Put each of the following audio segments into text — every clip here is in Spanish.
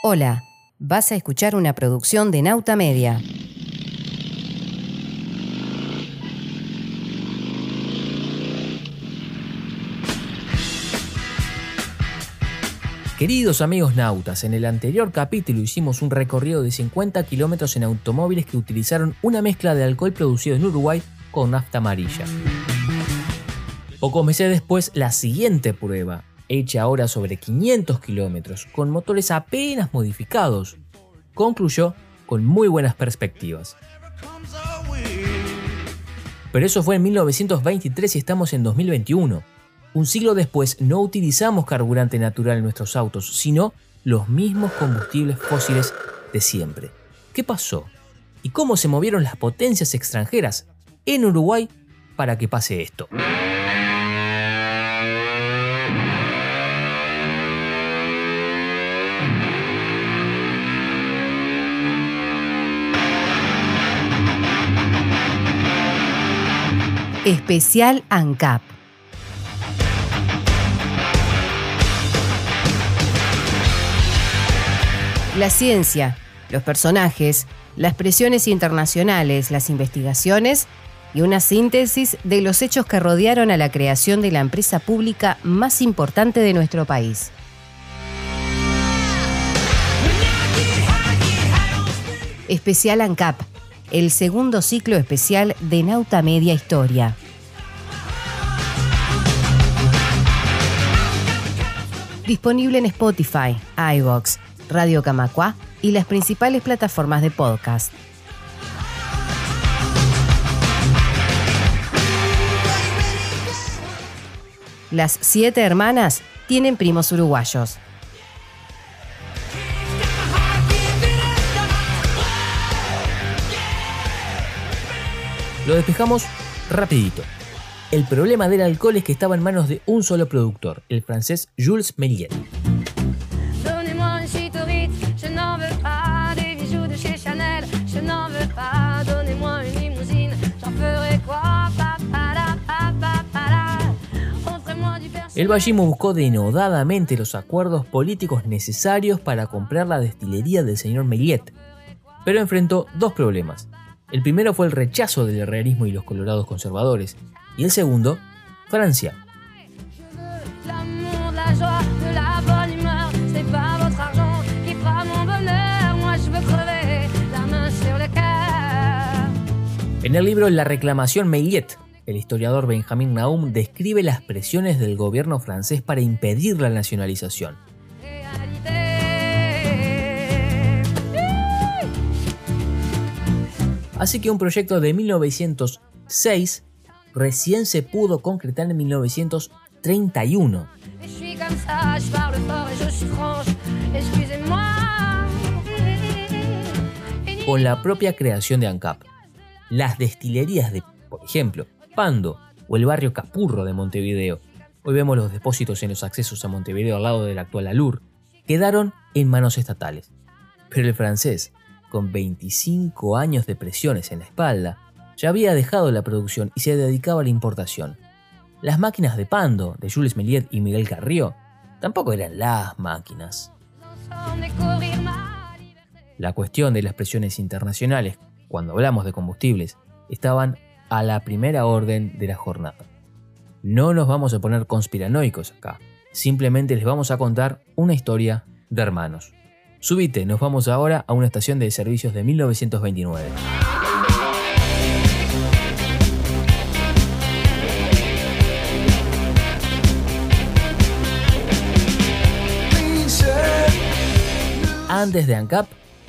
Hola, vas a escuchar una producción de Nauta Media. Queridos amigos nautas, en el anterior capítulo hicimos un recorrido de 50 kilómetros en automóviles que utilizaron una mezcla de alcohol producido en Uruguay con nafta amarilla. Pocos meses después, la siguiente prueba, hecha ahora sobre 500 kilómetros, con motores apenas modificados, concluyó con muy buenas perspectivas. Pero eso fue en 1923 y estamos en 2021. Un siglo después no utilizamos carburante natural en nuestros autos, sino los mismos combustibles fósiles de siempre. ¿Qué pasó? ¿Y cómo se movieron las potencias extranjeras en Uruguay para que pase esto? Especial ANCAP. La ciencia, los personajes, las presiones internacionales, las investigaciones y una síntesis de los hechos que rodearon a la creación de la empresa pública más importante de nuestro país. Especial ANCAP, el segundo ciclo especial de Nauta Media Historia. Disponible en Spotify, iVoox, Radio Camacua y las principales plataformas de podcast. Las siete hermanas tienen primos uruguayos. Lo despejamos rapidito. El problema del alcohol es que estaba en manos de un solo productor, el francés Jules Méliès. El Ballimo buscó denodadamente los acuerdos políticos necesarios para comprar la destilería del señor Melliet, pero enfrentó dos problemas. El primero fue el rechazo del herrerismo y los colorados conservadores, y el segundo, Francia. En el libro La reclamación Melliet, el historiador Benjamin Naum describe las presiones del gobierno francés para impedir la nacionalización. Así que un proyecto de 1906 recién se pudo concretar en 1931. Et je suis comme ça, je parle fort et je suis franche. Excusez-moi. con la propia creación de ANCAP. Las destilerías de, por ejemplo, Pando o el barrio Capurro de Montevideo, hoy vemos los depósitos en los accesos a Montevideo al lado del actual Alur, quedaron en manos estatales. Pero el francés, con 25 años de presiones en la espalda, ya había dejado la producción y se dedicaba a la importación. Las máquinas de Pando, de Jules Méliès y Miguel Carrió, tampoco eran las máquinas. La cuestión de las presiones internacionales, cuando hablamos de combustibles, estaban a la primera orden de la jornada. No nos vamos a poner conspiranoicos acá, simplemente les vamos a contar una historia de hermanos. Subite, nos vamos ahora a una estación de servicios de 1929. Antes de ANCAP,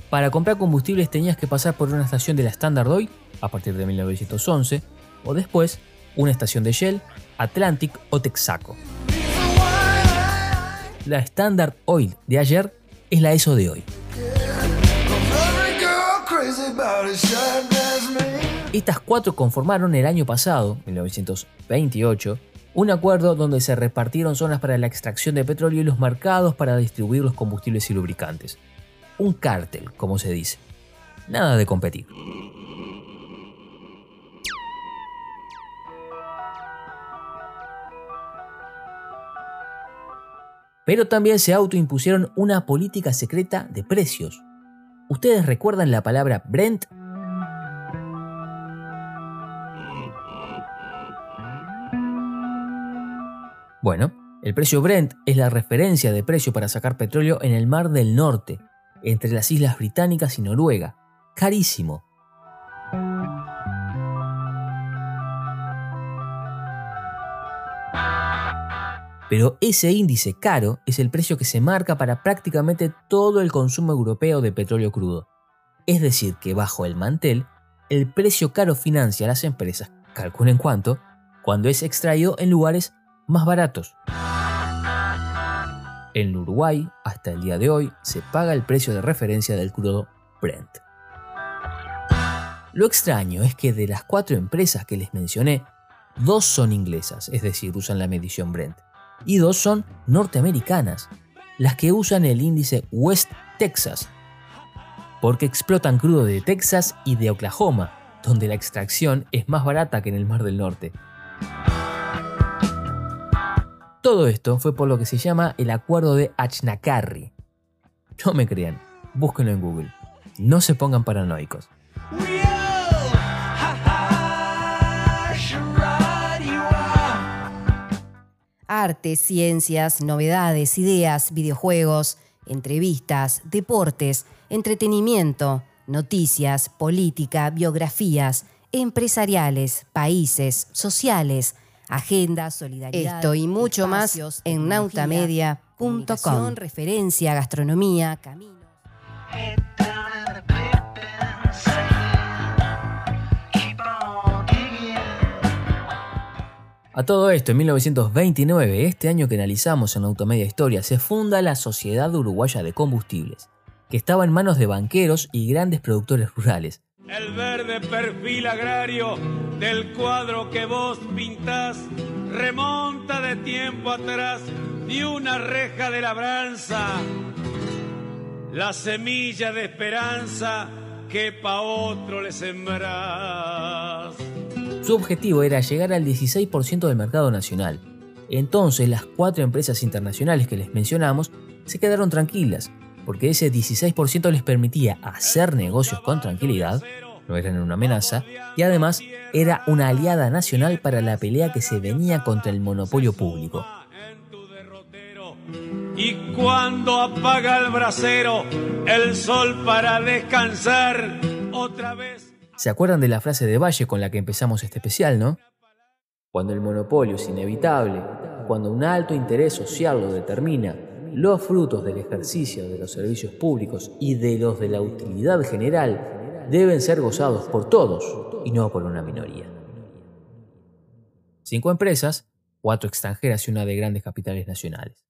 para comprar combustibles tenías que pasar por una estación de la Standard Oil a partir de 1911 o después una estación de Shell, Atlantic o Texaco. La Standard Oil de ayer es la ESO de hoy. Estas cuatro conformaron el año pasado, 1928, un acuerdo donde se repartieron zonas para la extracción de petróleo y los mercados para distribuir los combustibles y lubricantes. Un cártel, como se dice. Nada de competir. Pero también se autoimpusieron una política secreta de precios. ¿Ustedes recuerdan la palabra Brent? Bueno, el precio Brent es la referencia de precio para sacar petróleo en el Mar del Norte, entre las Islas Británicas y Noruega. Carísimo. Pero ese índice caro es el precio que se marca para prácticamente todo el consumo europeo de petróleo crudo. Es decir, que bajo el mantel, el precio caro financia a las empresas, calculen cuánto, cuando es extraído en lugares más baratos. En Uruguay, hasta el día de hoy, se paga el precio de referencia del crudo Brent. Lo extraño es que de las cuatro empresas que les mencioné, dos son inglesas, es decir, usan la medición Brent, y dos son norteamericanas, las que usan el índice West Texas, porque explotan crudo de Texas y de Oklahoma, donde la extracción es más barata que en el Mar del Norte. Todo esto fue por lo que se llama el Acuerdo de Achnacarry. No me crean, búsquenlo en Google. No se pongan paranoicos. Arte, ciencias, novedades, ideas, videojuegos, entrevistas, deportes, entretenimiento, noticias, política, biografías, empresariales, países, sociales, agenda, solidaridad. Esto y mucho más en nautamedia.com. Referencia, gastronomía, caminos. A todo esto, en 1929, este año que analizamos en Automedia Historia, se funda la Sociedad Uruguaya de Combustibles, que estaba en manos de banqueros y grandes productores rurales. El verde perfil agrario del cuadro que vos pintás remonta de tiempo atrás de una reja de labranza, la semilla de esperanza que pa' otro le sembrás. Su objetivo era llegar al 16% del mercado nacional. Entonces las cuatro empresas internacionales que les mencionamos se quedaron tranquilas, porque ese 16% les permitía hacer negocios con tranquilidad, no eran una amenaza, y además era una aliada nacional para la pelea que se venía contra el monopolio público. Y cuando apaga el brasero, el sol para descansar otra vez. ¿Se acuerdan de la frase de Valle con la que empezamos este especial, no? Cuando el monopolio es inevitable, cuando un alto interés social lo determina, los frutos del ejercicio de los servicios públicos y de los de la utilidad general deben ser gozados por todos y no por una minoría. Cinco empresas, cuatro extranjeras y una de grandes capitales nacionales.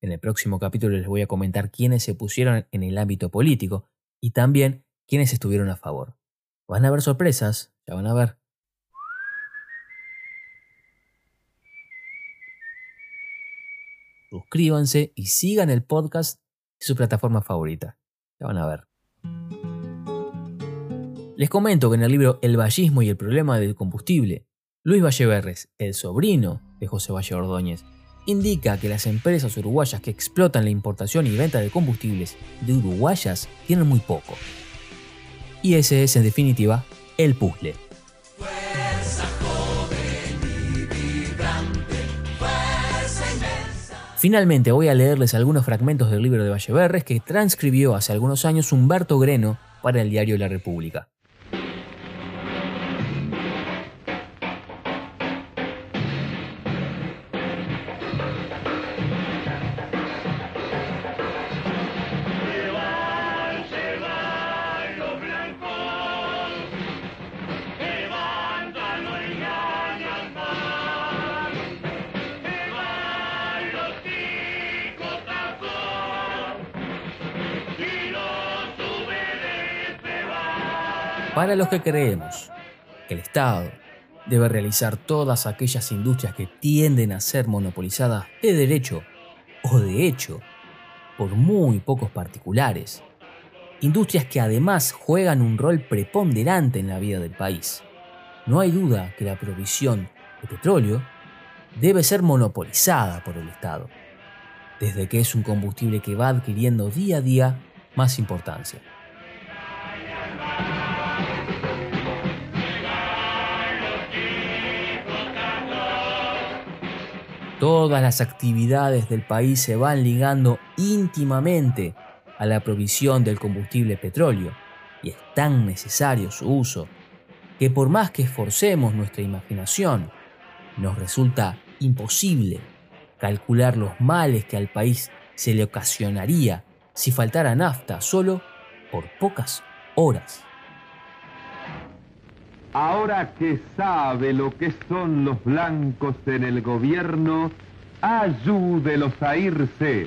En el próximo capítulo les voy a comentar quiénes se pusieron en el ámbito político y también quiénes estuvieron a favor. Van a haber sorpresas, ya van a ver. Suscríbanse y sigan el podcast en su plataforma favorita. Ya van a ver. Les comento que en el libro El vallismo y el problema del combustible, Luis Valleverres, el sobrino de José Valle Ordóñez, indica que las empresas uruguayas que explotan la importación y venta de combustibles de uruguayas tienen muy poco. Y ese es, en definitiva, el puzzle. Finalmente voy a leerles algunos fragmentos del libro de Valleverres que transcribió hace algunos años Humberto Greno para el diario La República. Para los que creemos que el Estado debe realizar todas aquellas industrias que tienden a ser monopolizadas de derecho o de hecho por muy pocos particulares, industrias que además juegan un rol preponderante en la vida del país. No hay duda que la provisión de petróleo debe ser monopolizada por el Estado. desde que es un combustible que va adquiriendo día a día más importancia. Todas las actividades del país se van ligando íntimamente a la provisión del combustible petróleo y es tan necesario su uso que por más que esforcemos nuestra imaginación, nos resulta imposible calcular los males que al país se le ocasionaría si faltara nafta solo por pocas horas. Ahora que sabe lo que son los blancos en el gobierno, ayúdelos a irse.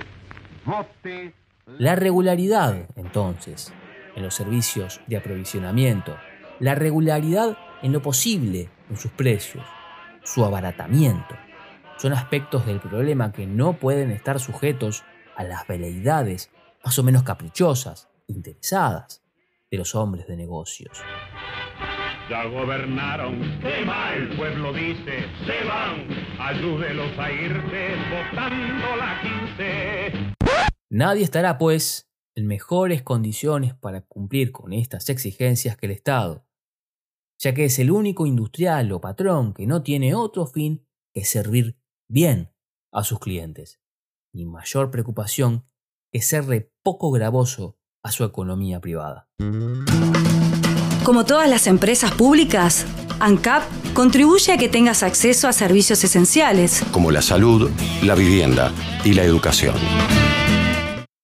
Vote. La regularidad, entonces, en los servicios de aprovisionamiento, la regularidad en lo posible en sus precios, su abaratamiento, son aspectos del problema que no pueden estar sujetos a las veleidades más o menos caprichosas, interesadas de los hombres de negocios. Ya gobernaron, el pueblo dice, se van, ayúdelos a irse votando la 15. Nadie estará, pues, en mejores condiciones para cumplir con estas exigencias que el Estado, ya que es el único industrial o patrón que no tiene otro fin que servir bien a sus clientes, ni mayor preocupación que serle poco gravoso a su economía privada. Como todas las empresas públicas, ANCAP contribuye a que tengas acceso a servicios esenciales. como la salud, la vivienda y la educación.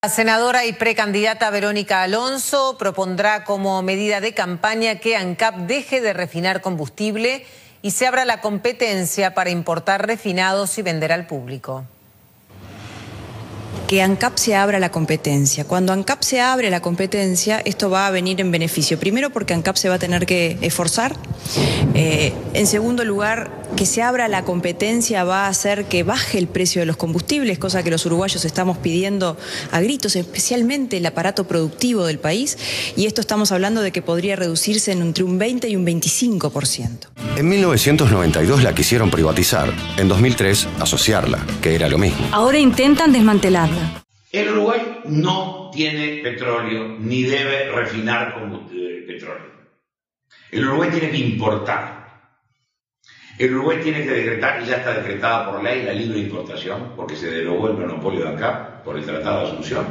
La senadora y precandidata Verónica Alonso propondrá como medida de campaña que ANCAP deje de refinar combustible y se abra la competencia para importar refinados y vender al público. Que ANCAP se abra la competencia. Cuando ANCAP se abre la competencia, esto va a venir en beneficio. Primero porque ANCAP se va a tener que esforzar. Eh, en segundo lugar, que se abra la competencia va a hacer que baje el precio de los combustibles, cosa que los uruguayos estamos pidiendo a gritos, especialmente el aparato productivo del país. Y esto estamos hablando de que podría reducirse en entre un 20 y un 25%. En 1992 la quisieron privatizar, en 2003 asociarla, que era lo mismo. Ahora intentan desmantelarla. El Uruguay no tiene petróleo ni debe refinar combustible- petróleo. El Uruguay tiene que importar. El Uruguay tiene que decretar, y ya está decretada por ley, la libre importación, porque se derogó el monopolio de acá por el Tratado de Asunción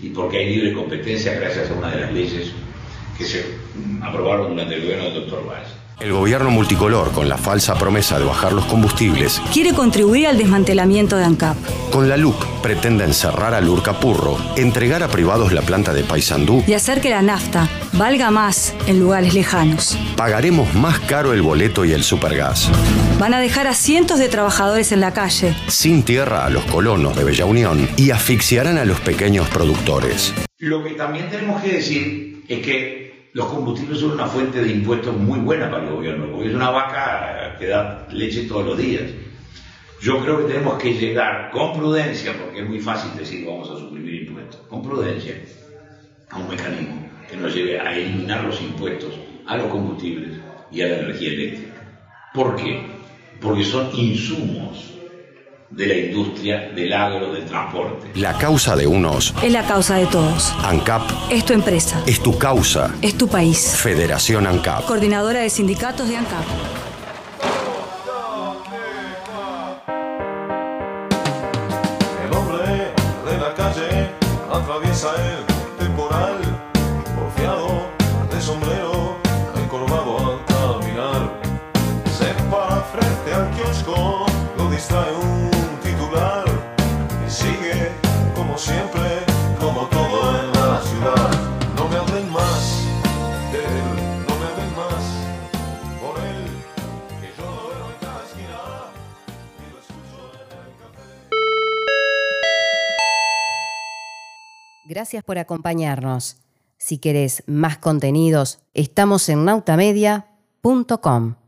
y porque hay libre competencia gracias a una de las leyes que se aprobaron durante el gobierno del doctor Valls. El gobierno multicolor, con la falsa promesa de bajar los combustibles, Quiere contribuir al desmantelamiento de ANCAP. con la LUC pretende encerrar al Urcapurro, entregar a privados la planta de Paysandú, y hacer que la nafta valga más en lugares lejanos. pagaremos más caro el boleto y el supergas. Van a dejar a cientos de trabajadores en la calle. Sin tierra a los colonos de Bella Unión y asfixiarán a los pequeños productores. Lo que también tenemos que decir es que los combustibles son una fuente de impuestos muy buena para el gobierno, porque es una vaca que da leche todos los días. Yo creo que tenemos que llegar con prudencia, porque es muy fácil decir vamos a suprimir impuestos, con prudencia a un mecanismo que nos lleve a eliminar los impuestos a los combustibles y a la energía eléctrica. ¿Por qué? Porque son insumos de la industria, del agro, del transporte. La causa de unos, Es la causa de todos. ANCAP, Es tu empresa. es tu causa. Es tu país. Federación ANCAP. Coordinadora de sindicatos de ANCAP. Gracias por acompañarnos. Si querés más contenidos, estamos en nautamedia.com.